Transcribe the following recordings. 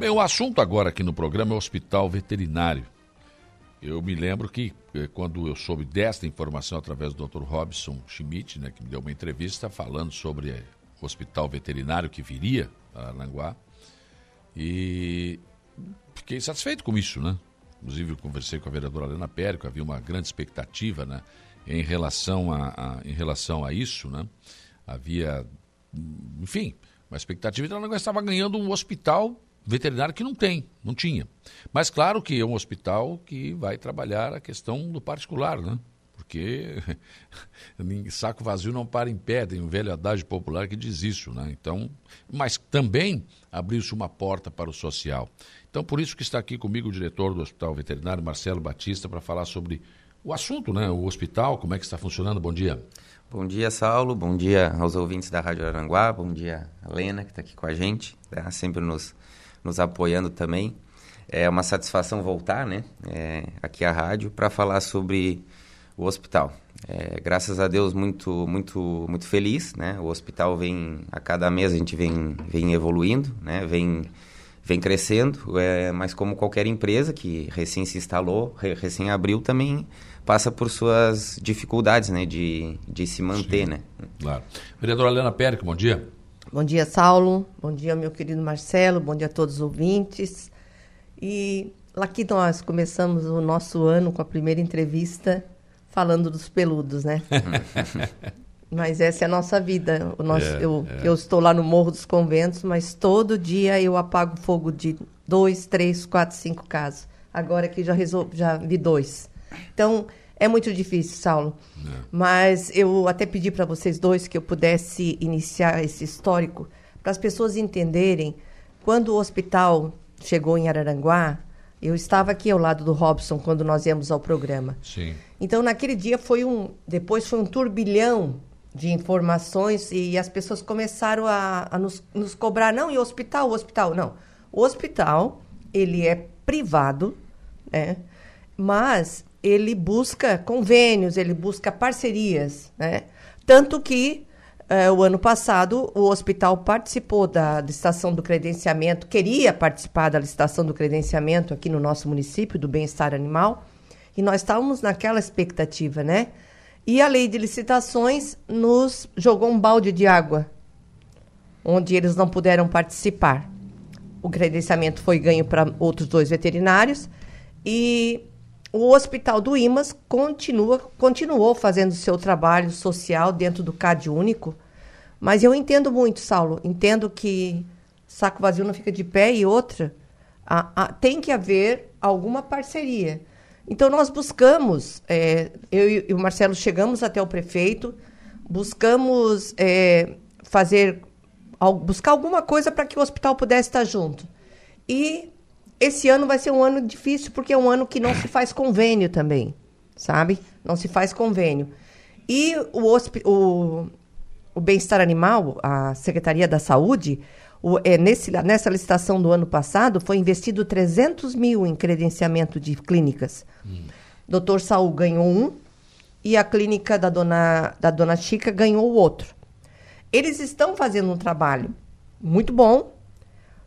Bem, o assunto agora aqui no programa é o hospital veterinário. Eu me lembro que eh, quando eu soube desta informação através do Dr. Robson Schmidt, né, que me deu uma entrevista falando sobre eh, o hospital veterinário que viria para Aranguá, e fiquei satisfeito com isso, né? Inclusive, eu conversei com a vereadora Helena Périco, havia uma grande expectativa né, em, relação a, a, em relação a isso, né? Havia, enfim, uma expectativa de ela estava ganhando um hospital veterinário que não tem, não tinha. Mas claro que é um hospital que vai trabalhar a questão do particular, né? Porque saco vazio não para em pé, tem um velho adágio popular que diz isso, né? Então, mas também abriu-se uma porta para o social. Então, por isso que está aqui comigo o diretor do Hospital Veterinário, Marcelo Batista, para falar sobre o assunto, né? O hospital, como é que está funcionando. Bom dia. Bom dia, Saulo. Bom dia aos ouvintes da Rádio Aranguá. Bom dia, a Lena, que está aqui com a gente, tá? sempre nos nos apoiando também. É uma satisfação voltar, né, é, aqui à rádio para falar sobre o hospital. É, graças a Deus muito muito muito feliz, né? O hospital vem a cada mês a gente vem vem evoluindo, né? Vem vem crescendo, é, mas como qualquer empresa que recém se instalou, recém abriu também passa por suas dificuldades, né, de, de se manter, Sim, né? Claro. Vereadora Helena Périco, bom dia. Bom dia, Saulo. Bom dia, meu querido Marcelo. Bom dia a todos os ouvintes. E aqui nós começamos o nosso ano com a primeira entrevista falando dos peludos, né? mas essa é a nossa vida. O nosso, é, eu, é. eu estou lá no Morro dos Conventos, mas todo dia eu apago fogo de dois, três, quatro, cinco casos. Agora que já, resol... já vi dois. Então, é muito difícil, Saulo. É. Mas eu até pedi para vocês dois que eu pudesse iniciar esse histórico para as pessoas entenderem quando o hospital chegou em Araranguá. Eu estava aqui ao lado do Robson quando nós íamos ao programa. Sim. Então, naquele dia foi um. Depois foi um turbilhão de informações e as pessoas começaram a, a nos, nos, cobrar. Não, e o hospital? O hospital? Não. O hospital, ele é privado, né? Mas ele busca convênios, ele busca parcerias, né? Tanto que eh, o ano passado o hospital participou da licitação do credenciamento, queria participar da licitação do credenciamento aqui no nosso município do bem-estar animal, e nós estávamos naquela expectativa, né? E a lei de licitações nos jogou um balde de água, onde eles não puderam participar. O credenciamento foi ganho para outros dois veterinários e o Hospital do Imas continua, continuou fazendo seu trabalho social dentro do CAD único, mas eu entendo muito, Saulo, entendo que saco vazio não fica de pé e outra, a, a, tem que haver alguma parceria. Então nós buscamos, é, eu e o Marcelo chegamos até o prefeito, buscamos é, fazer, buscar alguma coisa para que o hospital pudesse estar junto. E esse ano vai ser um ano difícil porque é um ano que não se faz convênio também, sabe? Não se faz convênio. E o, o, o bem-estar animal, a Secretaria da Saúde, o, é, nesse, nessa licitação do ano passado, foi investido 300 mil em credenciamento de clínicas. Hum. Doutor Saul ganhou um e a clínica da dona, da dona Chica ganhou o outro. Eles estão fazendo um trabalho muito bom,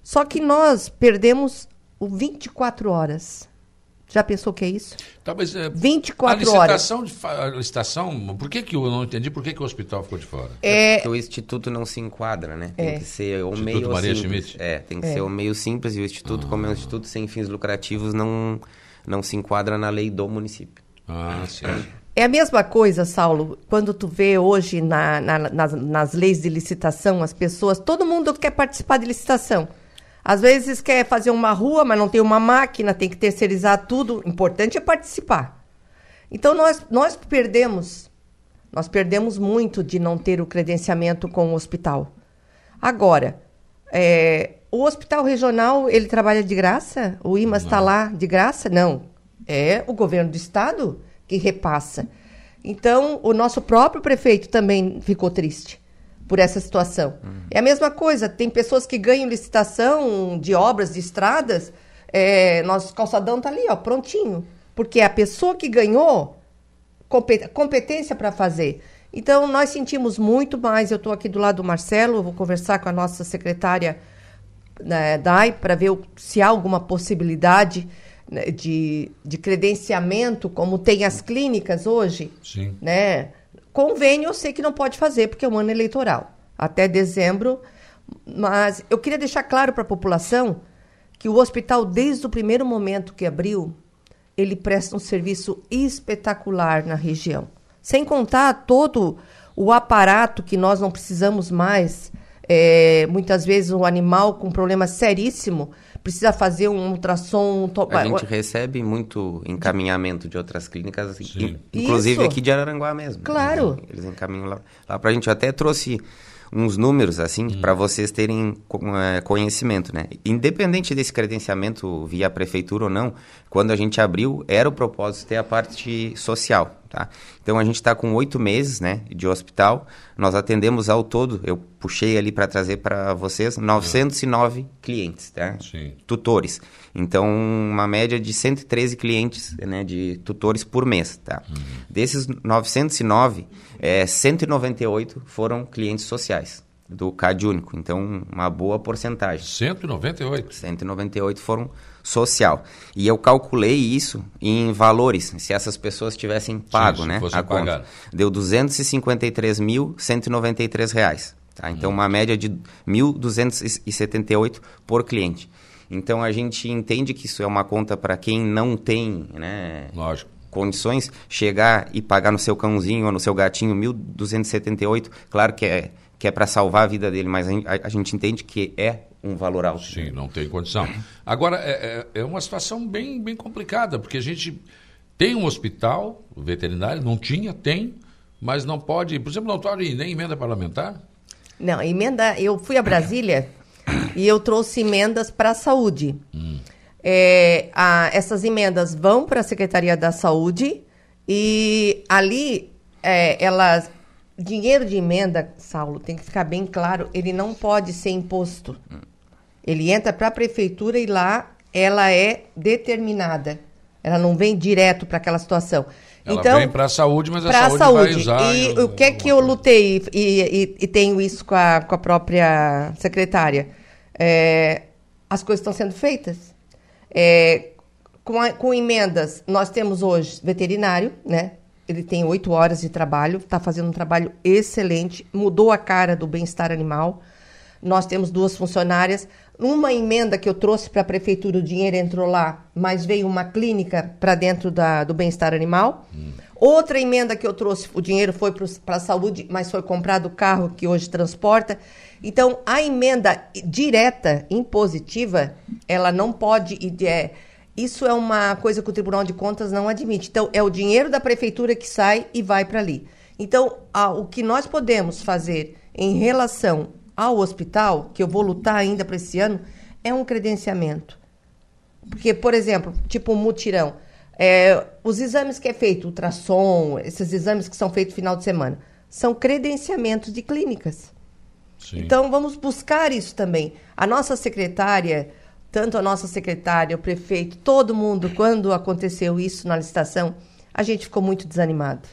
só que nós perdemos o 24 horas. Já pensou o que é isso? Tá, mas, é, 24 a licitação horas. De, a licitação, por que, que eu não entendi? Por que, que o hospital ficou de fora? É, é porque o instituto não se enquadra, né? Tem é. que ser o meio Maria simples. Schmidt. É, tem que é. ser o meio simples e o instituto, ah. como é um instituto sem fins lucrativos, não, não se enquadra na lei do município. Ah, sim. É a mesma coisa, Saulo, quando tu vê hoje na, na, nas, nas leis de licitação, as pessoas, todo mundo quer participar de licitação. Às vezes quer fazer uma rua, mas não tem uma máquina, tem que terceirizar tudo. O importante é participar. Então nós, nós perdemos, nós perdemos muito de não ter o credenciamento com o hospital. Agora, é, o hospital regional ele trabalha de graça? O IMAS está lá de graça? Não. É o governo do estado que repassa. Então, o nosso próprio prefeito também ficou triste por essa situação. Uhum. É a mesma coisa, tem pessoas que ganham licitação de obras de estradas, é, nosso calçadão está ali, ó, prontinho. Porque é a pessoa que ganhou competência para fazer. Então, nós sentimos muito mais. Eu estou aqui do lado do Marcelo, vou conversar com a nossa secretária né, DAI para ver se há alguma possibilidade né, de, de credenciamento, como tem as clínicas hoje. Sim. Né? Convênio eu sei que não pode fazer, porque é um ano eleitoral. Até dezembro. Mas eu queria deixar claro para a população que o hospital, desde o primeiro momento que abriu, ele presta um serviço espetacular na região. Sem contar todo o aparato que nós não precisamos mais. É, muitas vezes um animal com problema seríssimo precisa fazer um ultrassom. A gente recebe muito encaminhamento de outras clínicas, Sim. inclusive Isso. aqui de Araranguá mesmo. Claro. Eles encaminham lá, lá para a gente. Eu até trouxe uns números assim hum. para vocês terem é, conhecimento, né? Independente desse credenciamento via prefeitura ou não, quando a gente abriu era o propósito ter a parte social, tá? Então a gente está com oito meses, né, de hospital. Nós atendemos ao todo, eu puxei ali para trazer para vocês 909 hum. clientes, tá? Sim. Tutores. Então uma média de 113 clientes, né, de tutores por mês, tá? Hum. Desses 909 é, 198 foram clientes sociais do CAD único. Então, uma boa porcentagem. 198? 198 foram social. E eu calculei isso em valores, se essas pessoas tivessem pago, Sim, né? A pagar. conta. Deu 253.193 reais. Tá? Então, hum. uma média de 1.278 por cliente. Então, a gente entende que isso é uma conta para quem não tem, né? Lógico condições, chegar e pagar no seu cãozinho ou no seu gatinho 1.278, claro que é, que é para salvar a vida dele, mas a, a, gente entende que é um valor alto. Sim, não tem condição. Agora, é, é, é uma situação bem, bem complicada, porque a gente tem um hospital veterinário, não tinha, tem, mas não pode, por exemplo, não pode nem emenda parlamentar? Não, emenda, eu fui a Brasília e eu trouxe emendas para a saúde. Hum. É, a, essas emendas vão para a Secretaria da Saúde e ali é, elas dinheiro de emenda, Saulo, tem que ficar bem claro, ele não pode ser imposto. Ele entra para a prefeitura e lá ela é determinada. Ela não vem direto para aquela situação. Ela então, vem para a saúde, mas a saúde, saúde, vai usar. E o que é que eu lutei e, e, e, tenho isso com a, com a própria secretária? É, as coisas estão sendo feitas. É, com, a, com emendas, nós temos hoje veterinário, né? Ele tem oito horas de trabalho, está fazendo um trabalho excelente, mudou a cara do bem-estar animal. Nós temos duas funcionárias. Uma emenda que eu trouxe para a prefeitura, o dinheiro entrou lá, mas veio uma clínica para dentro da, do bem-estar animal. Hum. Outra emenda que eu trouxe, o dinheiro foi para a saúde, mas foi comprado o carro que hoje transporta. Então, a emenda direta, impositiva, ela não pode. É, isso é uma coisa que o Tribunal de Contas não admite. Então, é o dinheiro da prefeitura que sai e vai para ali. Então, a, o que nós podemos fazer em relação ao hospital, que eu vou lutar ainda para esse ano, é um credenciamento. Porque, por exemplo, tipo um mutirão. É, os exames que é feito, ultrassom, esses exames que são feitos no final de semana, são credenciamentos de clínicas. Sim. Então, vamos buscar isso também. A nossa secretária, tanto a nossa secretária, o prefeito, todo mundo, quando aconteceu isso na licitação, a gente ficou muito desanimado.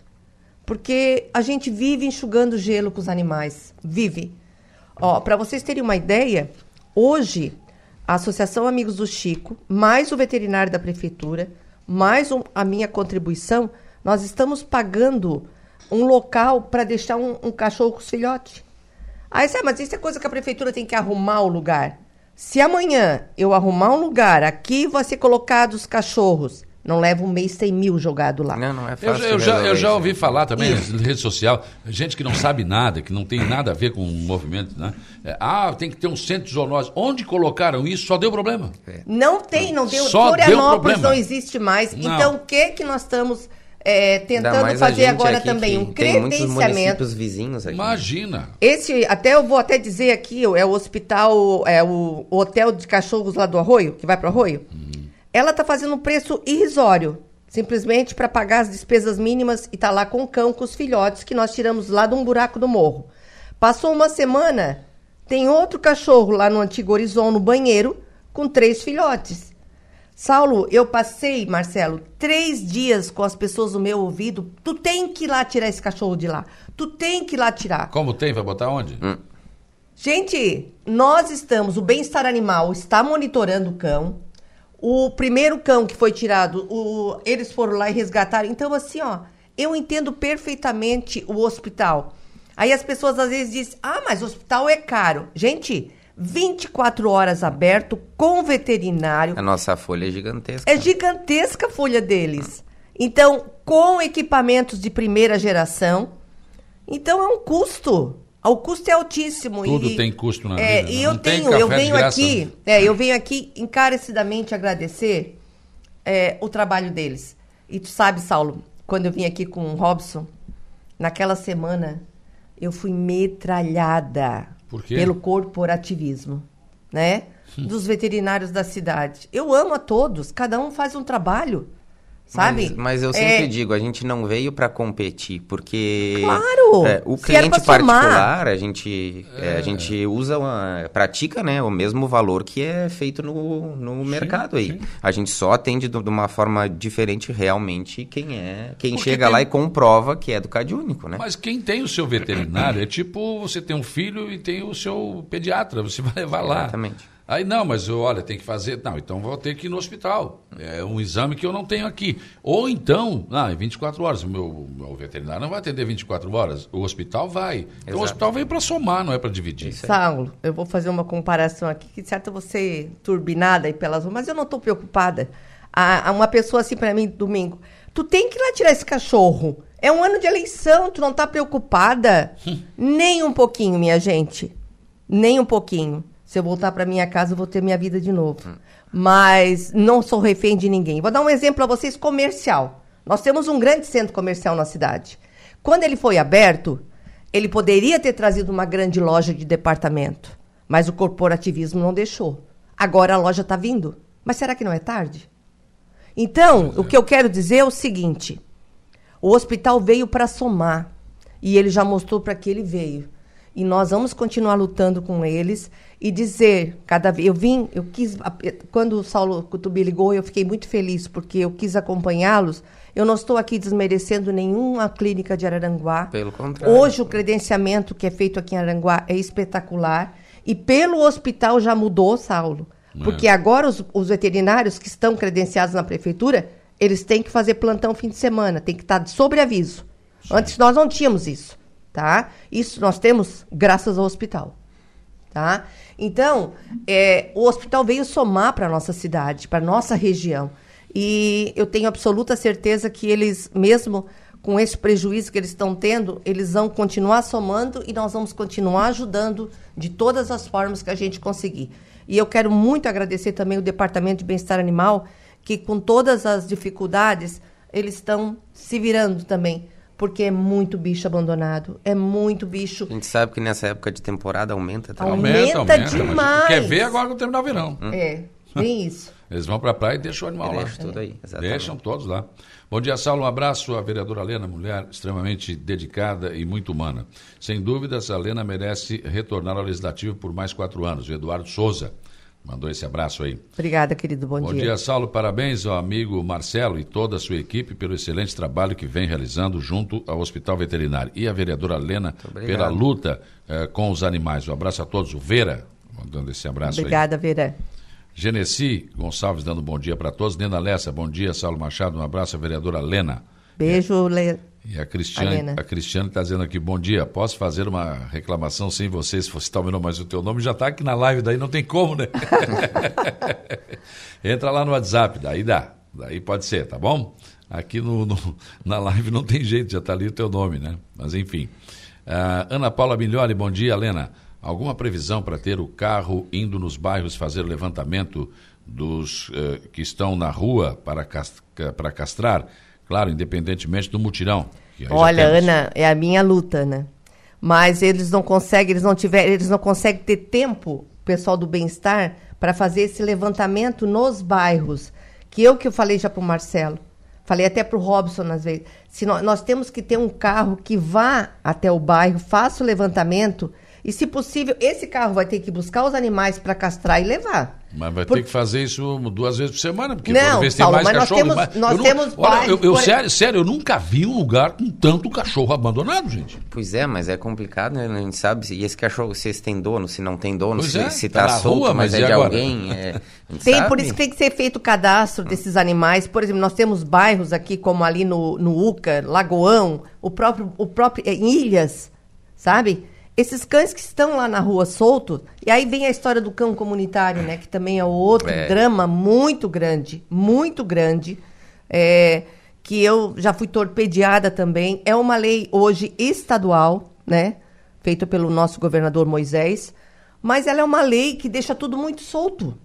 Porque a gente vive enxugando gelo com os animais. Vive. Ó, para vocês terem uma ideia, hoje a Associação Amigos do Chico, mais o veterinário da prefeitura, mais um, a minha contribuição, nós estamos pagando um local para deixar um, um cachorro com os filhotes. Aí, sabe, mas isso é coisa que a prefeitura tem que arrumar o lugar. Se amanhã eu arrumar um lugar, aqui vai ser colocado os cachorros. Não leva um mês, tem mil jogado lá. Não, não é fácil. Eu, eu já, eu já ouvi falar também na rede social, gente que não sabe nada, que não tem nada a ver com o movimento, né? É, ah, tem que ter um centro de zoonose. Onde colocaram isso? Só deu problema. É. Não tem, não deu. Só Florianópolis deu não existe mais. Não. Então, o que que nós estamos é, tentando fazer agora também um credenciamento. vizinhos aqui. Imagina. Esse, até eu vou até dizer aqui, é o hospital, é o, o hotel de cachorros lá do Arroio, que vai para o Arroio. Hum. Ela está fazendo um preço irrisório, simplesmente para pagar as despesas mínimas e tá lá com o cão, com os filhotes que nós tiramos lá de um buraco do morro. Passou uma semana, tem outro cachorro lá no Antigo Horizonte, no banheiro, com três filhotes. Saulo, eu passei, Marcelo, três dias com as pessoas no meu ouvido. Tu tem que ir lá tirar esse cachorro de lá. Tu tem que ir lá tirar. Como tem? Vai botar onde? Hum. Gente, nós estamos, o bem-estar animal está monitorando o cão. O primeiro cão que foi tirado, o, eles foram lá e resgataram. Então, assim, ó, eu entendo perfeitamente o hospital. Aí as pessoas às vezes dizem, ah, mas o hospital é caro. Gente, 24 horas aberto, com veterinário. A nossa folha é gigantesca. É gigantesca a folha deles. Então, com equipamentos de primeira geração. Então, é um custo. O custo é altíssimo. Tudo e, tem custo na é, vida. E né? eu tenho, eu venho graça, aqui, né? é, eu venho aqui encarecidamente agradecer é, o trabalho deles. E tu sabe, Saulo, quando eu vim aqui com o Robson, naquela semana, eu fui metralhada Por quê? pelo corporativismo, né? Dos veterinários da cidade. Eu amo a todos, cada um faz um trabalho, sabe? Mas, mas eu sempre É, digo, a gente não veio para competir, porque Claro! é, o cliente particular, a gente, é, a gente usa, uma, pratica né, o mesmo valor que é feito no, no mercado aí. sim. A gente só atende de de uma forma diferente realmente quem é, quem Porque chega tem- lá e comprova que é do Cade Único, né? Mas quem tem o seu veterinário é tipo você tem um filho e tem o seu pediatra, você vai levar lá. Exatamente. Aí não, mas eu, olha, tem que fazer. Não, então vou ter que ir no hospital. É um exame que eu não tenho aqui. Ou então, ah, é 24 horas. O meu, meu veterinário não vai atender 24 horas. O hospital vai. Então o hospital veio para somar, não é para dividir. Saulo, eu vou fazer uma comparação aqui, que certo você turbinada aí pelas mas eu não estou preocupada. A, uma pessoa assim para mim domingo, tu tem que ir lá tirar esse cachorro. É um ano de eleição, tu não tá preocupada? Nem um pouquinho, minha gente. Nem um pouquinho. Se eu voltar para minha casa, eu vou ter minha vida de novo. Mas não sou refém de ninguém. Vou dar um exemplo a vocês comercial. Nós temos um grande centro comercial na cidade. Quando ele foi aberto, ele poderia ter trazido uma grande loja de departamento, mas o corporativismo não deixou. Agora a loja está vindo. Mas será que não é tarde? Então, o que eu quero dizer é o seguinte: o hospital veio para somar e ele já mostrou para que ele veio. E nós vamos continuar lutando com eles e dizer cada vez. Eu vim, eu quis. Quando o Saulo Cutubi ligou, eu fiquei muito feliz porque eu quis acompanhá-los. Eu não estou aqui desmerecendo nenhuma clínica de Araranguá. Pelo contrário. Hoje o credenciamento que é feito aqui em Aranguá é espetacular. E pelo hospital já mudou, Saulo. Porque agora os, os veterinários que estão credenciados na prefeitura, eles têm que fazer plantão fim de semana, tem que estar de sobreaviso. Antes nós não tínhamos isso, tá? Isso nós temos graças ao hospital, tá? Então, é, o hospital veio somar para nossa cidade, para nossa região. E eu tenho absoluta certeza que eles, mesmo com esse prejuízo que eles estão tendo, eles vão continuar somando e nós vamos continuar ajudando de todas as formas que a gente conseguir. E eu quero muito agradecer também o Departamento de Bem-Estar Animal, que com todas as dificuldades, eles estão se virando também, porque é muito bicho abandonado, é muito bicho. A gente sabe que nessa época de temporada aumenta também. Aumenta Aumenta, aumenta. demais. Quer ver agora que terminar o verão. É, bem isso. Eles vão para a praia e deixam o animal lá. Deixa tudo aí, exatamente. Deixam todos lá. Bom dia, Saulo. Um abraço à vereadora Lena, mulher extremamente dedicada e muito humana. Sem dúvidas, a Lena merece retornar ao Legislativo por mais quatro anos. O Eduardo Souza mandou esse abraço aí. Obrigada, querido. Bom, Bom dia, Saulo. Parabéns ao amigo Marcelo e toda a sua equipe pelo excelente trabalho que vem realizando junto ao Hospital Veterinário. E a vereadora Lena pela luta eh, com os animais. Um abraço a todos. O Vera, mandando esse abraço aí. Obrigada, Vera. Genesi Gonçalves dando bom dia para todos. Nena Lessa, bom dia. Saulo Machado, um abraço. A vereadora Lena. Beijo, Le... E a Cristiane Helena. a Cristiane está dizendo aqui, bom dia. Posso fazer uma reclamação sem você, se você está ouvindo mais o teu nome? Já está aqui na live, daí não tem como, né? Entra lá no WhatsApp, daí dá. Daí pode ser, tá bom? Aqui no, no- na live não tem jeito, já está ali o teu nome, né? Mas enfim. Ah, Ana Paula Milholi, bom dia, Lena. Alguma previsão para ter o carro indo nos bairros fazer levantamento dos eh, que estão na rua para, cas- ca- para castrar? Claro, independentemente do mutirão. Olha. Ana, é a minha luta, né? Mas eles não conseguem, eles não tiveram, eles não conseguem ter tempo, o pessoal do bem-estar, para fazer esse levantamento nos bairros. Que eu que eu falei já para o Marcelo, falei até para o Robson às vezes. Se nós, nós temos que ter um carro que vá até o bairro, faça o levantamento e, se possível, esse carro vai ter que buscar os animais para castrar e levar. Mas vai Por- ter que fazer isso duas vezes por semana, porque Não, toda vez tem mais mas nós cachorro. temos- mas nós eu não- temos olha, bairros, eu, eu- por- sério, sério, eu nunca vi um lugar com tanto cachorro abandonado, gente. Pois é, mas é complicado, né? A gente sabe. se- E esse cachorro, se esse tem dono, se não tem dono, Pois se, é, se tá tá, na solto, rua, mas, mas é de agora? alguém. É, Tem, sabe. por isso que tem que ser feito o cadastro desses animais. Por exemplo, nós temos bairros aqui, como ali no, no Uca, Lagoão, o próprio, o próprio é, em Ilhas, sabe? Esses cães que estão lá na rua soltos. E aí vem a história do cão comunitário, né? Que também é outro É. drama muito grande, muito grande. é, que eu já fui torpedeada também. É uma lei hoje estadual, né? Feita pelo nosso governador Moisés. Mas ela é uma lei que deixa tudo muito solto.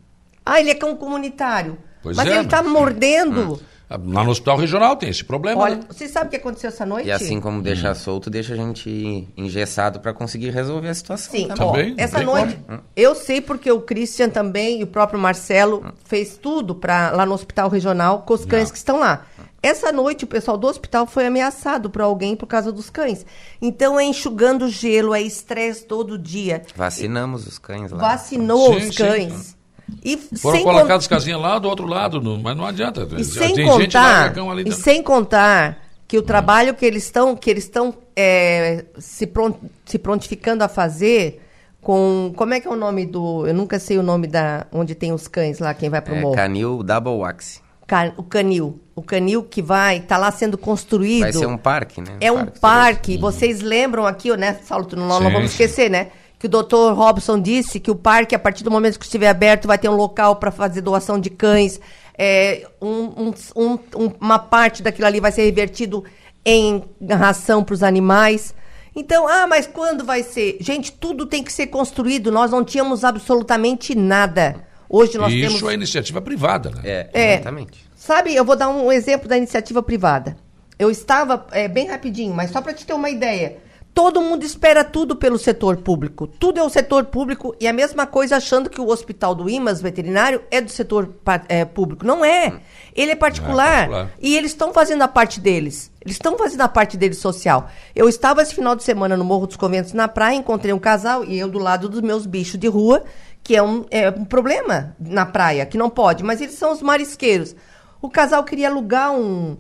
Ah, ele é cão comunitário. Pois mas é, ele está mordendo. Lá no hospital regional tem esse problema. Olha, né? você sabe o que aconteceu essa noite? E assim como deixar Hum. solto, deixa a gente engessado para conseguir resolver a situação. Sim, também. Também, essa noite, eu sei porque o Christian também e o próprio Marcelo fez tudo pra, lá no hospital regional com os cães Não. que estão lá. Essa noite o pessoal do hospital foi ameaçado por alguém por causa dos cães. Então é enxugando gelo, é estresse todo dia. Vacinamos os cães lá. Vacinou Sim, os sim. E Foram sem colocadas con- as casinhas lá do outro lado, no- mas não adianta. E sem contar, e dentro. sem contar que o trabalho que eles estão que eles estão é, se, pron- se prontificando a fazer com como é que é o nome do eu nunca sei o nome da onde tem os cães lá quem vai pro É, morro canil Double Wax. Ca- o canil o canil que vai tá lá sendo construído Vai ser um parque, né? é um parque. Vocês lembram aqui, né, Saulo, tu não, não vamos esquecer, né? Que o doutor Robson disse que o parque, a partir do momento que estiver aberto, vai ter um local para fazer doação de cães. É, um- um- um- um- uma parte daquilo ali vai ser revertido em ração para os animais. Então, ah, mas quando vai ser? Gente, tudo tem que ser construído. Nós não tínhamos absolutamente nada. Hoje nós E temos. isso é iniciativa privada, né? É, É. exatamente. Sabe, eu vou dar um exemplo da iniciativa privada. Eu estava, é, bem rapidinho, mas só para te ter uma ideia. Todo mundo espera tudo pelo setor público. Tudo é o setor público e a mesma coisa achando que o hospital do IMAS veterinário é do setor é, público. Não é. Ele é particular. particular. E eles estão fazendo a parte deles. Eles estão fazendo a parte deles social. Eu estava esse final de semana no Morro dos Conventos, na praia, encontrei um casal e eu do lado dos meus bichos de rua, que é um, é um problema na praia, que não pode, mas eles são os marisqueiros. O casal queria alugar um,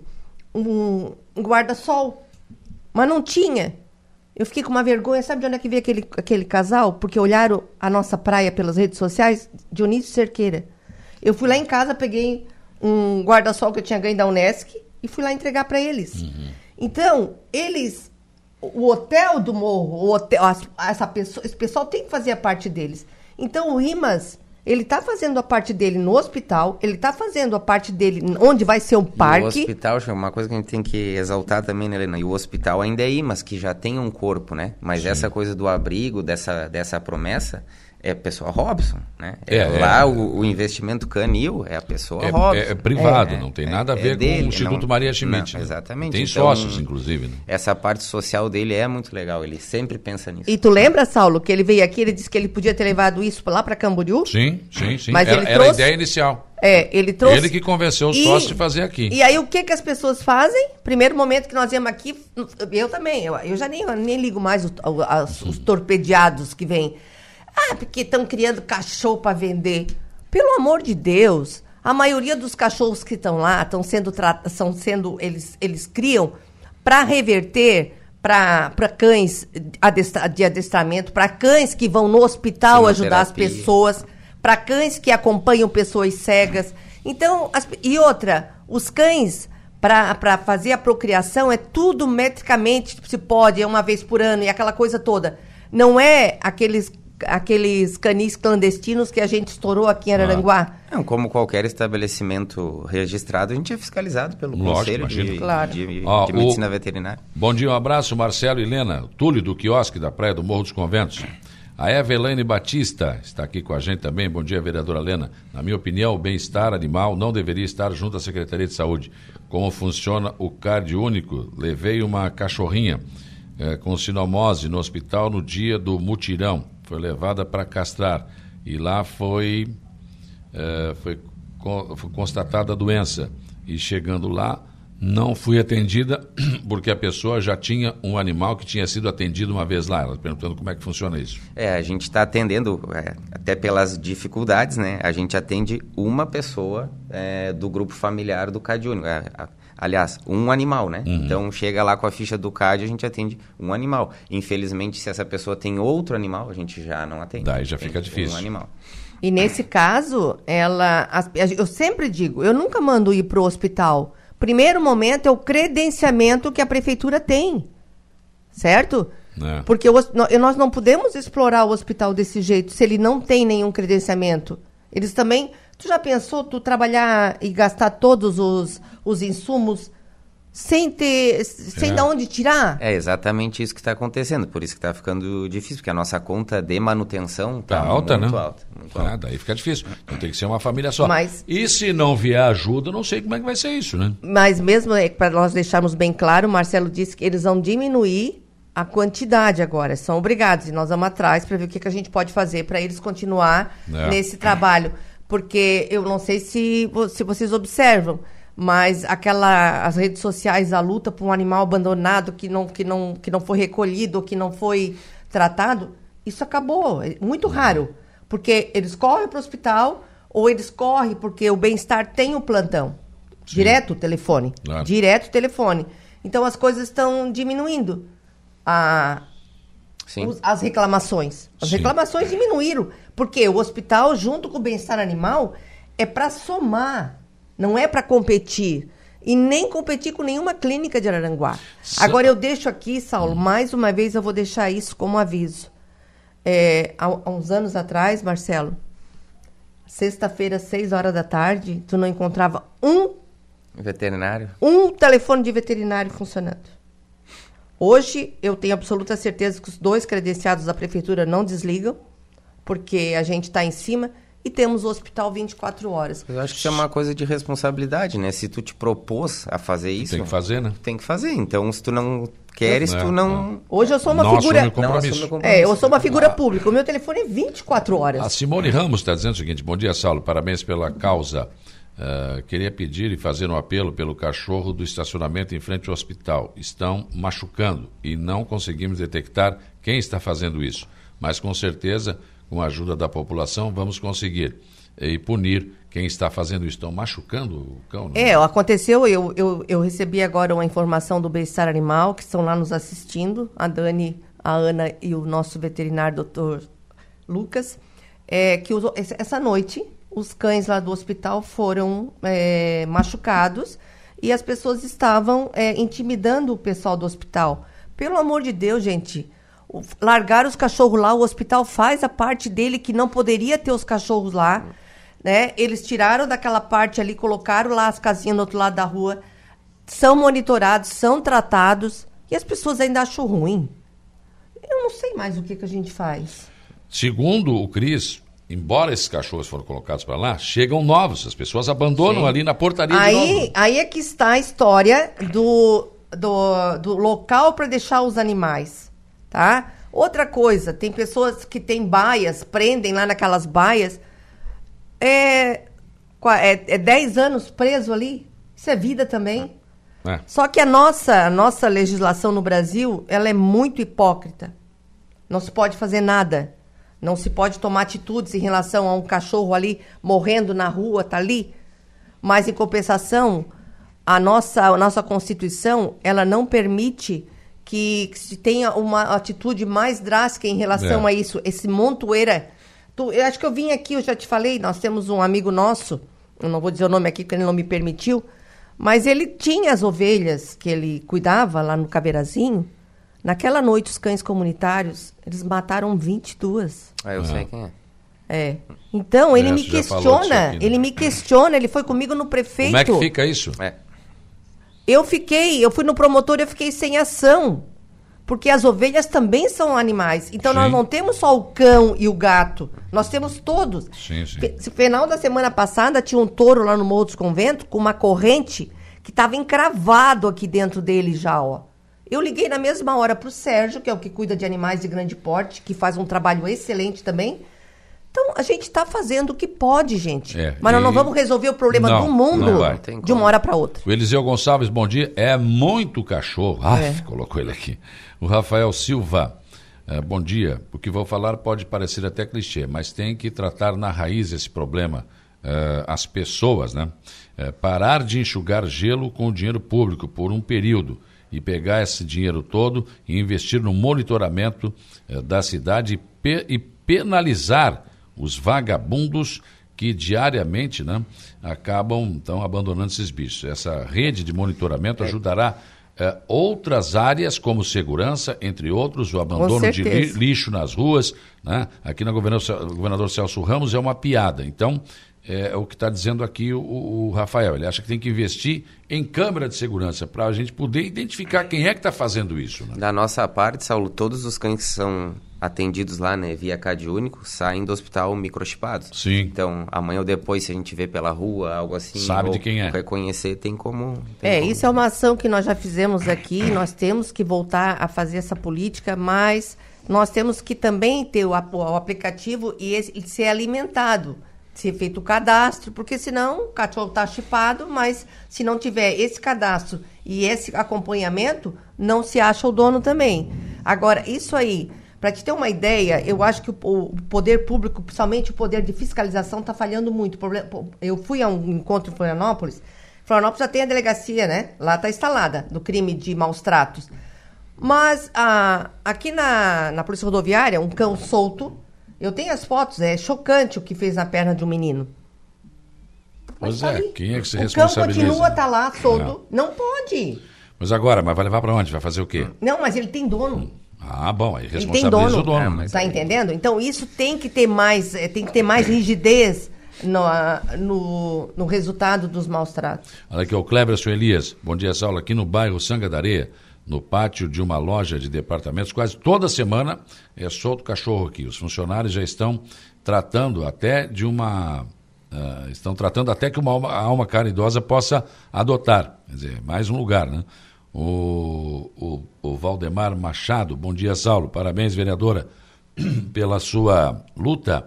um, um guarda-sol, mas não tinha. Eu fiquei com uma vergonha. Sabe de onde é que veio aquele, aquele casal? Porque olharam a nossa praia pelas redes sociais? Dionísio Cerqueira. Eu fui lá em casa, peguei um guarda-sol que eu tinha ganho da Unesc e fui lá entregar para eles. Então, eles... O hotel do morro, o hotel, as- essa pessoa, esse pessoal tem que fazer a parte deles. Então, o IMAS, ele está fazendo a parte dele no hospital, ele está fazendo a parte dele onde vai ser um E O parque. hospital, acho que é uma coisa que a gente tem que exaltar também, né, Helena? E o hospital ainda é IMAS, que já tem um corpo, né? Mas essa coisa do abrigo, dessa, dessa promessa, é a pessoa Robson, né? É, é. lá O, o investimento canil é a pessoa É, Robson. é- é privado, É, não tem é- nada a é ver com dele, o Instituto não- Maria Schmidt. não, né? exatamente. Tem Então, sócios, inclusive. Né? Essa parte social dele é muito legal, ele sempre pensa nisso. E tu lembra, Saulo, que ele veio aqui, ele disse que ele podia ter levado isso lá para Camboriú? Sim, sim, sim. Mas era, ele era a trouxe- ideia inicial. É, ele trouxe. Ele que convenceu os E- sócios de fazer aqui. E aí o que que as pessoas fazem? Primeiro momento que nós viemos aqui, eu também, eu, eu já nem, eu nem ligo mais os, as- os torpedeados que vêm. Ah, porque estão criando cachorro para vender. Pelo amor de Deus, a maioria dos cachorros que estão lá estão sendo são sendo eles eles criam para reverter para cães adestra- de adestramento, para cães que vão no hospital ajudar as pessoas, para cães que acompanham pessoas cegas. Então, as- e outra, os cães para fazer a procriação é tudo metricamente se pode, é uma vez por ano e aquela coisa toda. Não é aqueles aqueles canis clandestinos que a gente estourou aqui em Araranguá. Não, como qualquer estabelecimento registrado, a gente é fiscalizado pelo Lógico, Conselho de, imagino. Claro. de- de o- Medicina Veterinária. Bom dia, um abraço, Marcelo e Helena. Túlio do quiosque da Praia do Morro dos Conventos. A Eva Elaine Batista está aqui com a gente também. Bom dia, vereadora Helena. Na minha opinião, o bem-estar animal não deveria estar junto à Secretaria de Saúde. Como funciona o CARD único? Levei uma cachorrinha eh, com sinomose no hospital no dia do mutirão. Foi levada para castrar. E lá foi eh, foi, foi constatada a doença. E chegando lá, Não fui atendida porque a pessoa já tinha um animal que tinha sido atendido uma vez lá. Ela perguntando como é que funciona isso. É, a gente está atendendo, é, até pelas dificuldades, né? A gente atende uma pessoa é, do grupo familiar do CAD Único. É, aliás, um animal, né? Uhum. Então chega lá com a ficha do CAD, a gente atende um animal. Infelizmente, se essa pessoa tem outro animal, a gente já não atende. Daí já fica difícil. Um animal. E nesse caso, ela. Eu sempre digo, eu nunca mando ir para o hospital Primeiro momento é o credenciamento que a prefeitura tem. Certo? É. Porque o, nós não podemos explorar o hospital desse jeito se ele não tem nenhum credenciamento. Eles também. Tu já pensou tu trabalhar e gastar todos os, os insumos sem ter, sem é. de onde tirar. É exatamente isso que está acontecendo, por isso que está ficando difícil, porque a nossa conta de manutenção está tá alta, muito né? alta. Muito ah, alta. daí fica difícil. Então tem que ser uma família só. Mas, e se não vier ajuda, não sei como é que vai ser isso, né? Mas mesmo é, para nós deixarmos bem claro, o Marcelo disse que eles vão diminuir a quantidade agora, são obrigados, e nós vamos atrás para ver o que, que a gente pode fazer para eles continuar é. nesse trabalho. Porque eu não sei se, se vocês observam, mas aquela as redes sociais a luta por um animal abandonado que não que não que não foi recolhido que não foi tratado isso acabou. É muito raro. Porque eles correm para o hospital ou eles correm porque o bem-estar tem o plantão. Sim. direto o telefone. Claro. direto o telefone. Então as coisas estão diminuindo. A os, as reclamações. As Sim. reclamações diminuíram. Porque o hospital junto com o bem-estar animal é para somar não é para competir. E nem competir com nenhuma clínica de Araranguá. Agora eu deixo aqui, Saulo, mais uma vez eu vou deixar isso como aviso. É, há, há uns anos atrás, Marcelo, sexta-feira, seis horas da tarde, tu não encontrava um veterinário, um telefone de veterinário funcionando. Hoje eu tenho absoluta certeza que os dois credenciados da prefeitura não desligam, porque a gente está em cima e temos o hospital 24 horas. Eu acho que isso é uma coisa de responsabilidade, né? Se tu te propôs a fazer isso, tem que fazer, né? Tem que fazer. Então, se tu não queres, é, tu não. É. Hoje eu sou uma não figura. Não É, eu sou uma figura pública. O meu telefone é 24 horas. A Simone Ramos está dizendo o seguinte: Bom dia, Saulo. Parabéns pela causa. Uh, queria pedir e fazer um apelo pelo cachorro do estacionamento em frente ao hospital. Estão machucando e não conseguimos detectar quem está fazendo isso. Mas com certeza com a ajuda da população, vamos conseguir eh, e punir quem está fazendo isso. Estão machucando o cão? Não? É, aconteceu, eu, eu, eu recebi agora uma informação do Bem-Estar Animal, que estão lá nos assistindo, a Dani, a Ana e o nosso veterinário, doutor Lucas, é, que os, essa noite os cães lá do hospital foram é, machucados e as pessoas estavam é, intimidando o pessoal do hospital. Pelo amor de Deus, gente, largar os cachorros lá, o hospital faz a parte dele que não poderia ter os cachorros lá, né? Eles tiraram daquela parte ali, colocaram lá as casinhas do outro lado da rua, são monitorados, são tratados e as pessoas ainda acham ruim. Eu não sei mais o que, que a gente faz. Segundo o Cris, embora esses cachorros foram colocados para lá, chegam novos, as pessoas abandonam Sim. ali na portaria aí, Aí é que está a história do, do, do local para deixar os animais tá? Outra coisa, tem pessoas que têm baias, prendem lá naquelas baias, é, é, é 10 anos preso ali. Isso é vida também. É. Só que a nossa, a nossa legislação no Brasil, ela é muito hipócrita. Não se pode fazer nada. Não se pode tomar atitudes em relação a um cachorro ali morrendo na rua, tá ali. Mas em compensação, a nossa, a nossa Constituição, ela não permite que, que se tenha uma atitude mais drástica em relação é. a isso, esse montoeira. Tu, eu acho que eu vim aqui, eu já te falei, nós temos um amigo nosso, eu não vou dizer o nome aqui porque ele não me permitiu, mas ele tinha as ovelhas que ele cuidava lá no Caveirazinho. Naquela noite, os cães comunitários, eles mataram 22. Ah, eu ah. sei quem é. É. Então, ele é, me questiona, aqui, né? ele me questiona, ele foi comigo no prefeito. Como é que fica isso? É. Eu fiquei, eu fui no promotor, eu fiquei sem ação. Porque as ovelhas também são animais. Então sim. nós não temos só o cão e o gato. Nós temos todos. Sim, sim. Final da semana passada tinha um touro lá no Morro dos Conventos com uma corrente que estava encravado aqui dentro dele já, ó. Eu liguei na mesma hora para o Sérgio, que é o que cuida de animais de grande porte, que faz um trabalho excelente também. Então, a gente está fazendo o que pode, gente. É, Mas nós não vamos resolver o problema Não, do mundo vai. De uma hora para outra. O Eliseu Gonçalves, bom dia. É muito cachorro. Aff, É. colocou ele aqui. O Rafael Silva, eh, bom dia. O que vou falar pode parecer até clichê, mas tem que tratar na raiz esse problema. eh, as pessoas, né? Eh, parar de enxugar gelo com o dinheiro público por um período e pegar esse dinheiro todo e investir no monitoramento da cidade e, pe- e penalizar os vagabundos que diariamente né, acabam então abandonando esses bichos. Essa rede de monitoramento ajudará eh, outras áreas como segurança, entre outros, o abandono de li- lixo nas ruas. Né? Aqui na governador, governador Celso Ramos é uma piada. Então, é, o que está dizendo aqui o, o Rafael. Ele acha que tem que investir em câmera de segurança para a gente poder identificar quem é que está fazendo isso. Né? Da nossa parte, Saulo, todos os cães que são atendidos lá, né, via CAD único, saem do hospital microchipados. Sim. Então, amanhã ou depois, se a gente vê pela rua, algo assim, Sabe de quem é. reconhecer, tem como... tem É, como. isso é uma ação que nós já fizemos aqui, nós temos que voltar a fazer essa política, mas nós temos que também ter o, o aplicativo e, esse- e ser alimentado, ser feito o cadastro, porque senão o cachorro está chipado, mas se não tiver esse cadastro e esse acompanhamento, não se acha o dono também. Agora, isso aí, para te ter uma ideia, eu acho que o, o poder público, principalmente o poder de fiscalização, está falhando muito. Eu fui a um encontro em Florianópolis, Florianópolis já tem a delegacia, né? Lá está instalada, do crime de maus tratos. Mas ah, aqui na, na Polícia Rodoviária, um cão solto, eu tenho as fotos, é chocante o que fez na perna de um menino. Pois tá é, quem é que se o responsabiliza? cão continua, tá lá, solto. Não pode. Mas agora, mas vai levar para onde? Vai fazer o quê? Não, mas ele tem dono. Ah, bom, aí responsabiliza dono. o dono. É, né? entendendo? Então isso tem que ter mais, eh, tem que ter mais rigidez no, no, no resultado dos maus tratos. Olha aqui, o Cleberson Elias. Bom dia, Saulo. Aqui no bairro Sanga da Areia, no pátio de uma loja de departamentos, quase toda semana é solto cachorro aqui. Os funcionários já estão tratando até de uma. ah, estão tratando até que uma alma, alma caridosa possa adotar. Quer dizer, mais um lugar, né? O, o, o Valdemar Machado, bom dia, Saulo. Parabéns, vereadora, pela sua luta.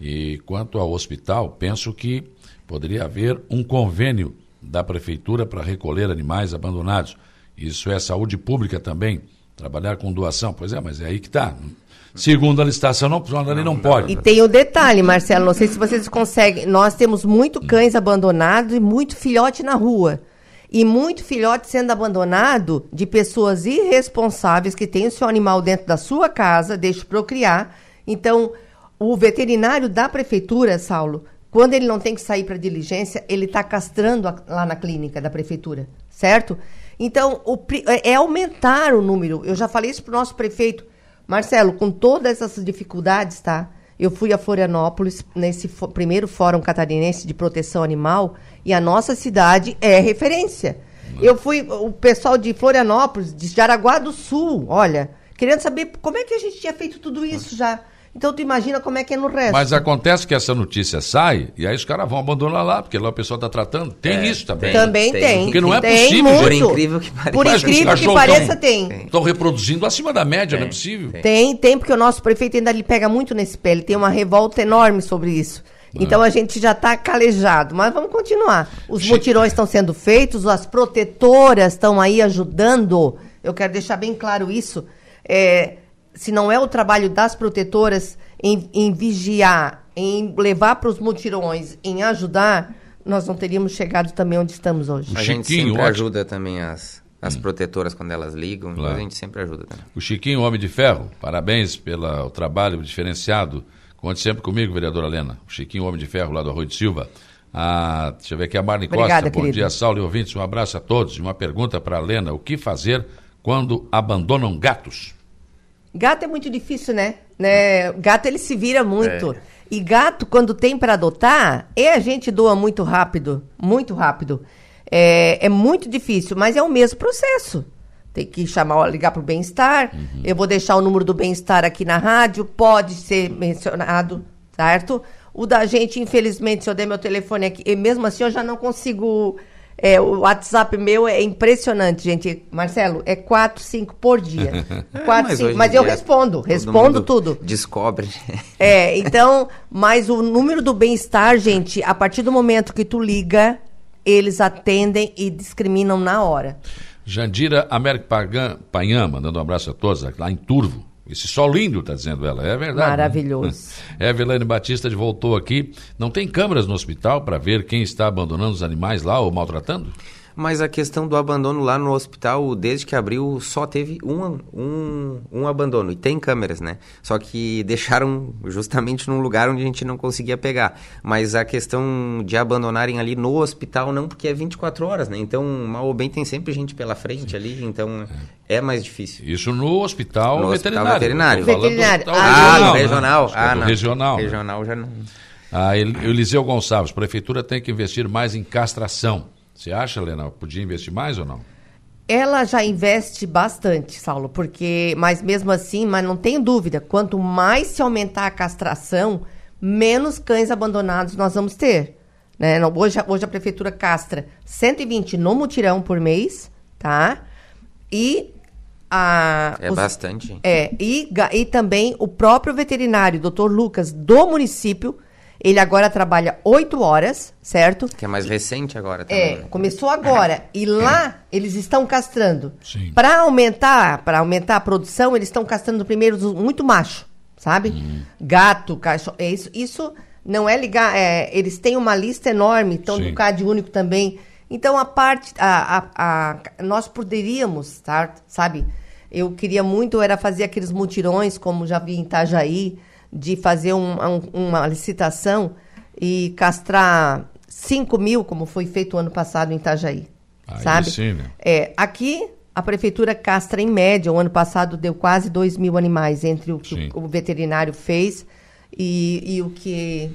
E quanto ao hospital, penso que poderia haver um convênio da prefeitura para recolher animais abandonados. Isso é saúde pública também. Trabalhar com doação. Pois é, mas é aí que está. Segundo a licitação, não, a lei não pode. E tem o detalhe, Marcelo, não sei se vocês conseguem. Nós temos muito cães abandonados e muito filhote na rua. E muito filhote sendo abandonado de pessoas irresponsáveis que têm o seu animal dentro da sua casa, deixam procriar. Então, o veterinário da prefeitura, Saulo, quando ele não tem que sair para diligência, ele está castrando a- lá na clínica da prefeitura, certo? Então, o é é aumentar o número. Eu já falei isso para o nosso prefeito. Marcelo, com todas essas dificuldades, tá? Eu fui a Florianópolis nesse primeiro Fórum Catarinense de Proteção Animal e a nossa cidade é referência. Eu fui, o pessoal de Florianópolis, de Jaraguá do Sul, olha, querendo saber como é que a gente tinha feito tudo isso já. Então, tu imagina como é que é no resto. Mas acontece que essa notícia sai e aí os caras vão abandonar lá, porque lá o pessoal está tratando. Tem É, isso também. tem. Também tem. Porque não é tem possível, muito. Por incrível que pareça. Por incrível que pareça, tem. Estão reproduzindo acima da média, não é possível. Tem, tem, porque o nosso prefeito ainda lhe pega muito nesse pé. Ele tem uma revolta enorme sobre isso. Então a gente já está calejado, mas vamos continuar. Os mutirões estão sendo feitos, as protetoras estão aí ajudando. Eu quero deixar bem claro isso. É, se não é o trabalho das protetoras em, em vigiar, em levar para os mutirões, em ajudar, nós não teríamos chegado também onde estamos hoje. A gente Chiquinho, sempre ótimo. ajuda também as, as protetoras quando elas ligam, então Claro. a gente sempre ajuda também. O Chiquinho, Homem de Ferro, parabéns pelo trabalho diferenciado. Conte sempre comigo, vereadora Helena. O Chiquinho, Homem de Ferro, lá do Arroio de Silva. Ah, deixa eu ver aqui a Marli Obrigada, Costa. Bom querido. dia, Saulo e ouvintes. Um abraço a todos. E uma pergunta para a Helena. O que fazer quando abandonam gatos? Gato é muito difícil, né? né? Gato ele se vira muito. E gato, quando tem para adotar, é a gente doa muito rápido, muito rápido. É, é muito difícil, mas é o mesmo processo. Tem que chamar, ligar para o bem-estar. Eu vou deixar o número do bem-estar aqui na rádio, pode ser mencionado, certo? O da gente, infelizmente, se eu der meu telefone aqui, e mesmo assim eu já não consigo É, o WhatsApp meu é impressionante, gente. Marcelo, é 4, 5 por dia. É, Quatro, mas mas eu respondo, respondo tudo. Descobre. É, então, mas o número do bem-estar, gente, a partir do momento que tu liga, eles atendem e discriminam na hora. Jandira Américo Pagan, Panhã, mandando um abraço a todos, lá em Turvo. Esse sol lindo, tá dizendo ela. É verdade. né? Maravilhoso. Evelane Batista voltou aqui. Não tem câmeras no hospital para ver quem está abandonando os animais lá ou maltratando? Mas a questão do abandono lá no hospital, desde que abriu, só teve um, um, um abandono. E tem câmeras, né? Só que deixaram justamente num lugar onde a gente não conseguia pegar. Mas a questão de abandonarem ali no hospital, não, porque é 24 horas, né? Então, mal ou bem, tem sempre gente pela frente ali, então é mais difícil. Isso no hospital No hospital veterinário. veterinário. Do Veterinário. hospital Ah, no né? regional? Hospital Ah, não. regional. né? Regional já não. Ah, El- Eliseu Gonçalves, prefeitura tem que investir mais em castração. Você acha, Helena, podia investir mais ou não? Ela já investe bastante, Saulo, porque, mas mesmo assim, mas não tenho dúvida, quanto mais se aumentar a castração, menos cães abandonados nós vamos ter. Né? Hoje, hoje a prefeitura castra 120 no mutirão por mês, tá? E a. É os- bastante. É, e, e também o próprio veterinário, doutor Lucas, do município, ele agora trabalha oito horas, certo? Que é mais recente agora também. É, começou agora. E lá eles estão castrando. Sim. Para aumentar, para aumentar a produção, eles estão castrando primeiro muito macho, sabe? Gato, cachorro. É isso, isso não é ligar. é, eles têm uma lista enorme, estão no CAD único também. Então a parte, a, a- a- nós poderíamos, tá, sabe? Eu queria muito era fazer aqueles mutirões, como já vi em Itajaí, de fazer um- um- uma licitação e castrar 5 mil, como foi feito o ano passado em Itajaí. Aí sabe? sim, né? É, aqui a prefeitura castra em média, o ano passado deu quase 2 mil animais entre o que o, o veterinário fez e, e o que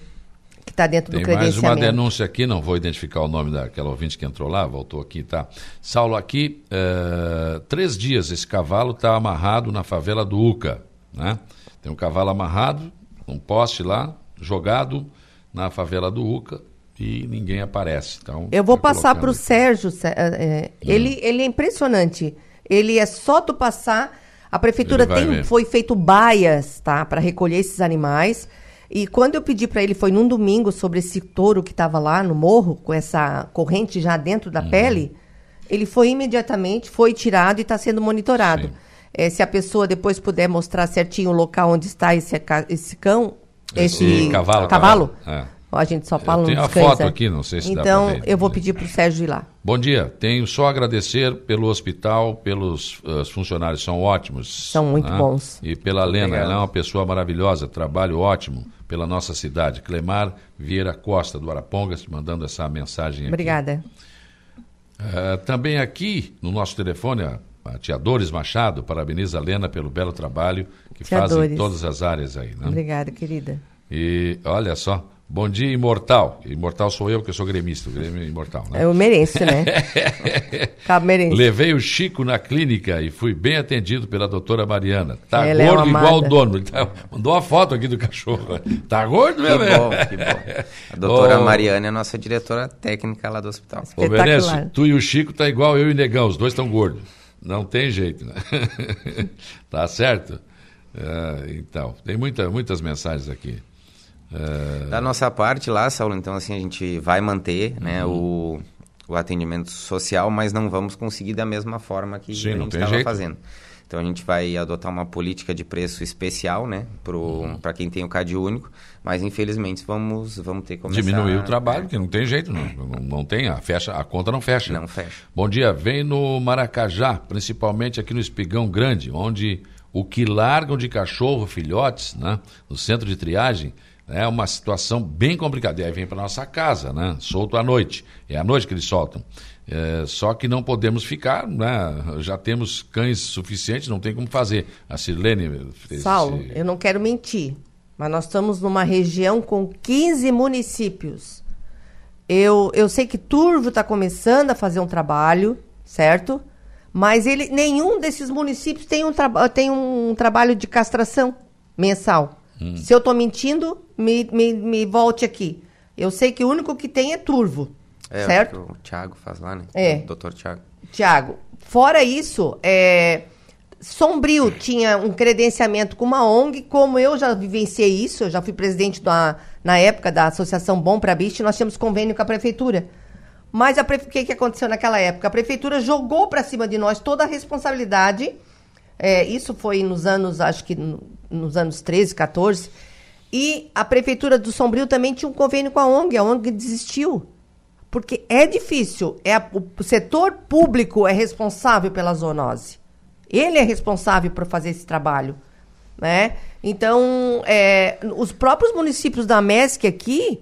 está dentro Tem do mais uma credenciamento. denúncia aqui, não vou identificar o nome daquela ouvinte que entrou lá, voltou aqui, tá? Saulo, aqui, eh, três dias esse cavalo está amarrado na favela do Uca, né? Tem um cavalo amarrado, um poste lá, jogado na favela do Uca e ninguém aparece. Então, Eu vou tô passar para o. Sérgio. Sé- é, ele, ele é impressionante. Ele é só tu passar. A prefeitura tem, foi feito baias, tá, para recolher esses animais. E quando eu pedi para ele, foi num domingo sobre esse touro que estava lá no morro com essa corrente já dentro Uhum. da pele. Ele foi imediatamente, foi tirado e está sendo monitorado. Sim. É, se a pessoa depois puder mostrar certinho o local onde está esse, esse cão, Esse esse cavalo, cavalo. cavalo, é. A gente só fala nos a foto né? aqui, não sei se dá Então, pra ver. eu vou pedir para o Sérgio ir lá. Bom dia, tenho só a agradecer pelo hospital, pelos os funcionários, são ótimos. São muito né? bons. E pela Lena, Obrigado. ela é uma pessoa maravilhosa, trabalho ótimo pela nossa cidade. Clemar Vieira Costa, do Arapongas, mandando essa mensagem aqui. Obrigada. Eh, também aqui, no nosso telefone, a, a tia Dores Machado parabeniza a Lena pelo belo trabalho que Tia faz em todas as áreas aí. Né? Obrigada, querida. E olha só, bom dia, imortal. Imortal sou eu, que eu sou gremista, o Grêmio é imortal, né? É o Merense, né? Cabo Merense. Levei o Chico na clínica e fui bem atendido pela doutora Mariana. Tá Ela é gordo uma igual o dono. Ele tá- mandou uma foto aqui do cachorro. Tá gordo, meu Que velho? bom, que bom. A doutora Ô. Mariana é a nossa diretora técnica lá do hospital. Ô. Venâncio, tu e o Chico tá igual eu e o Negão, os dois estão gordos. Não tem jeito, né? tá certo? É, então, tem muita, muitas mensagens aqui. É, Da nossa parte lá, Saulo, então assim, a gente vai manter né, Uhum. o, o atendimento social, mas não vamos conseguir da mesma forma que Sim, a não gente tem estava jeito. Então a gente vai adotar uma política de preço especial, né, para Uhum. quem tem o CAD único, mas infelizmente vamos, vamos ter que começar... diminuir o né, trabalho, porque não tem jeito, não. Não, não tem, a, fecha, a conta não fecha. Não fecha. Bom dia, vem no Maracajá, principalmente aqui no Espigão Grande, onde o que largam de cachorro, filhotes, né, no centro de triagem, é uma situação bem complicada. E aí vem para nossa casa, né, solto à noite. É à noite que eles soltam. É, só que não podemos ficar, né, já temos cães suficientes, não tem como fazer. A Sirlene fez Saulo, esse- eu não quero mentir, mas nós estamos numa região com 15 municípios. Eu, eu sei que Turvo está começando a fazer um trabalho, certo? Mas ele, nenhum desses municípios tem um, traba- tem um trabalho de castração mensal. Se eu estou mentindo, me, me, me volte aqui. Eu sei que o único que tem é Turvo. É, certo? O Thiago faz lá, né? É. O doutor Thiago. Tiago, fora isso, é, Sombrio tinha um credenciamento com uma ONG, como eu já vivenciei isso, eu já fui presidente da, na época da Associação Bom para Bicho, nós tínhamos convênio com a prefeitura. Mas a prefe- o que, que aconteceu naquela época? A prefeitura jogou para cima de nós toda a responsabilidade. é, isso foi nos anos, acho que no- nos anos 13, 14. E a prefeitura do Sombrio também tinha um convênio com a ONG, a ONG desistiu. Porque é difícil. É a- o setor público é responsável pela zoonose. Ele é responsável por fazer esse trabalho. Né? Então, é, os próprios municípios da MESC aqui,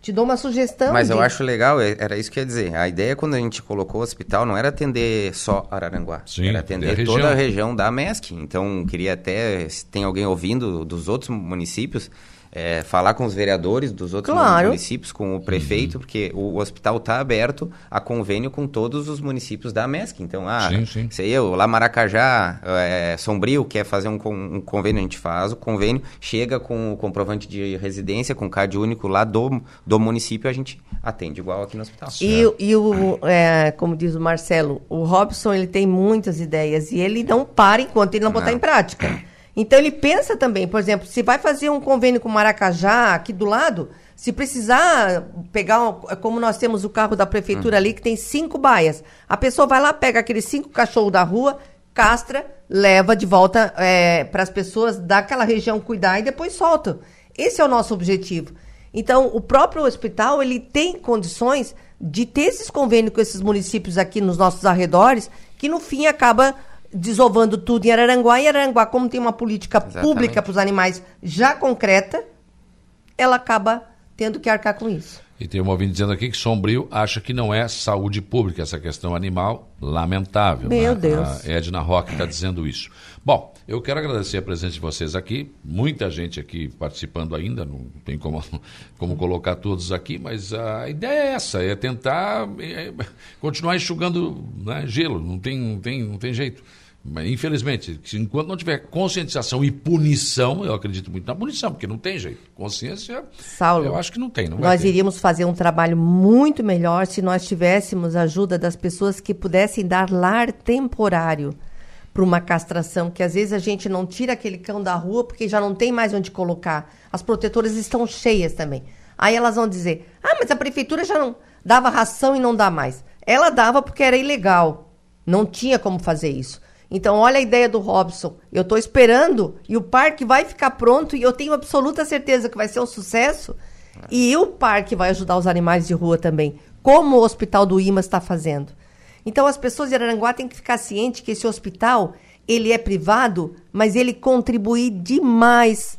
te dou uma sugestão. Mas eu de- acho legal, é- era isso que eu ia dizer. A ideia quando a gente colocou o hospital não era atender só Araranguá. Sim, era a atender região. toda a região da MESC. Então, queria até, se tem alguém ouvindo dos outros municípios, é, falar com os vereadores dos outros Claro. municípios, com o prefeito, porque o, o hospital está aberto a convênio com todos os municípios da MESC. Então, ah, Sim, sim. sei eu, lá Maracajá, é, Sombrio, quer fazer um, um convênio, a gente faz o convênio, chega com o comprovante de residência, com o CAD único lá do, do município, a gente atende igual aqui no hospital. E, o- e o, é, como diz o Marcelo, o Robson ele tem muitas ideias e ele não para enquanto ele não botar Não. em prática. Então ele pensa também, por exemplo, se vai fazer um convênio com Maracajá aqui do lado, se precisar pegar, um- como nós temos o carro da prefeitura ali que tem cinco baias, a pessoa vai lá, pega aqueles cinco cachorros da rua, castra, leva de volta para as pessoas daquela região cuidar e depois solta. Esse é o nosso objetivo. Então, o próprio hospital, ele tem condições de ter esses convênios com esses municípios aqui nos nossos arredores, que no fim acaba desovando tudo em Araranguá. E Araranguá, como tem uma política Exatamente. pública para os animais já concreta, ela acaba tendo que arcar com isso. E tem um ouvinte dizendo aqui que Sombrio acha que não é saúde pública essa questão animal, lamentável. Meu né? Deus. A Edna Roque está dizendo isso. Bom, eu quero agradecer a presença de vocês aqui, muita gente aqui participando ainda, não tem como, como colocar todos aqui, mas a ideia é essa, é tentar é, continuar enxugando né, gelo, não tem, não, tem, não tem jeito. Infelizmente, enquanto não tiver conscientização e punição, eu acredito muito na punição, porque não tem jeito. Consciência, Saulo, eu acho que não tem. Não nós ter. iríamos fazer um trabalho muito melhor se nós tivéssemos a ajuda das pessoas que pudessem dar lar temporário para uma castração, que às vezes a gente não tira aquele cão da rua porque já não tem mais onde colocar. As protetoras estão cheias também. Aí elas vão dizer: ah, mas a prefeitura já não dava ração e não dá mais. Ela dava porque era ilegal. Não tinha como fazer isso. Então, olha a ideia do Robson. Eu estou esperando e o parque vai ficar pronto e eu tenho absoluta certeza que vai ser um sucesso. E o parque vai ajudar os animais de rua também, como o Hospital do IMAS está fazendo. Então, as pessoas de Araranguá têm que ficar cientes que esse hospital, ele é privado, mas ele contribui demais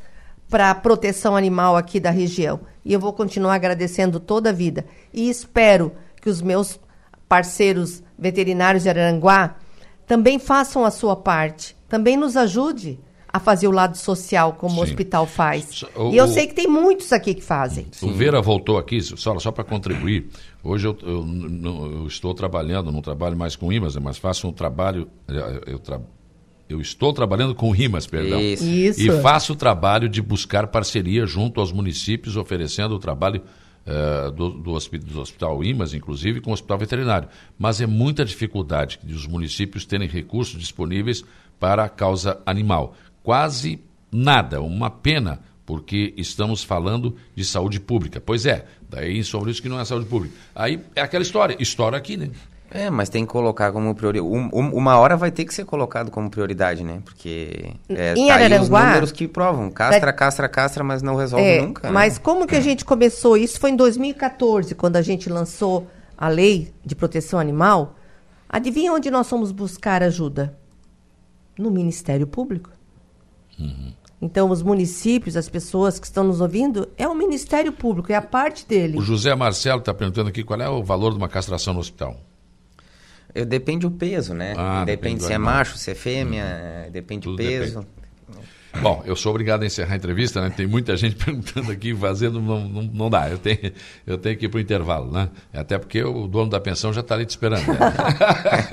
para a proteção animal aqui da região. E eu vou continuar agradecendo toda a vida. E espero que os meus parceiros veterinários de Araranguá também façam a sua parte, também nos ajude a fazer o lado social como o Sim. hospital faz. O- e eu o- sei que tem muitos aqui que fazem. O Vera voltou aqui, só para contribuir. Hoje eu, eu eu estou trabalhando, não trabalho mais com IMAS, né, mas faço um trabalho. eh, Eu, tra- eu estou trabalhando com RIMAS, perdão. Isso. Isso. E faço o trabalho de buscar parceria junto aos municípios, oferecendo o trabalho do, do, do Hospital IMAS, inclusive, com o Hospital Veterinário. Mas é muita dificuldade de os municípios terem recursos disponíveis para a causa animal. Quase nada, uma pena, porque estamos falando de saúde pública. Pois é, daí sobre isso que não é saúde pública. Aí é aquela história, história aqui, né? É, mas tem que colocar como prioridade. uma hora vai ter que ser colocado como prioridade, né? Porque é, Em tá aí os Araranguá- números que provam. Castra, castra, castra, mas não resolve É, nunca. né? Mas como que a gente começou? Isso foi em 2014, quando a gente lançou a lei de proteção animal. Adivinha onde nós fomos buscar ajuda? No Ministério Público. Então, os municípios, as pessoas que estão nos ouvindo, é o Ministério Público, é a parte dele. O José Marcelo está perguntando aqui qual é o valor de uma castração no hospital. Eu, depende o peso, né? Ah, depende depende se é animal. macho, se é fêmea, é, depende Tudo o peso. Bom, eu sou obrigado a encerrar a entrevista, né? Tem muita gente perguntando aqui, fazendo, não, não, não dá. Eu tenho, eu tenho que ir para o intervalo, né? Até porque o dono da pensão já está ali te esperando. Né?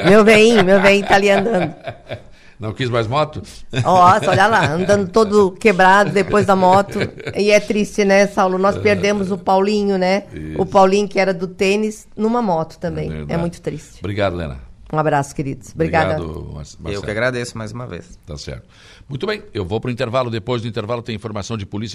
Meu bem, meu bem, tá ali andando. Não quis mais moto? Nossa, olha lá, andando todo quebrado depois da moto. E é triste, né, Saulo? Nós perdemos o Paulinho, né? Isso. O Paulinho, que era do tênis, numa moto também. É, verdade. muito triste. Obrigado, Lena. Um abraço, queridos. Obrigada. Obrigado, Mar- Marcelo. Eu que agradeço mais uma vez. Tá certo. Muito bem, eu vou para o intervalo. Depois do intervalo tem informação de polícia.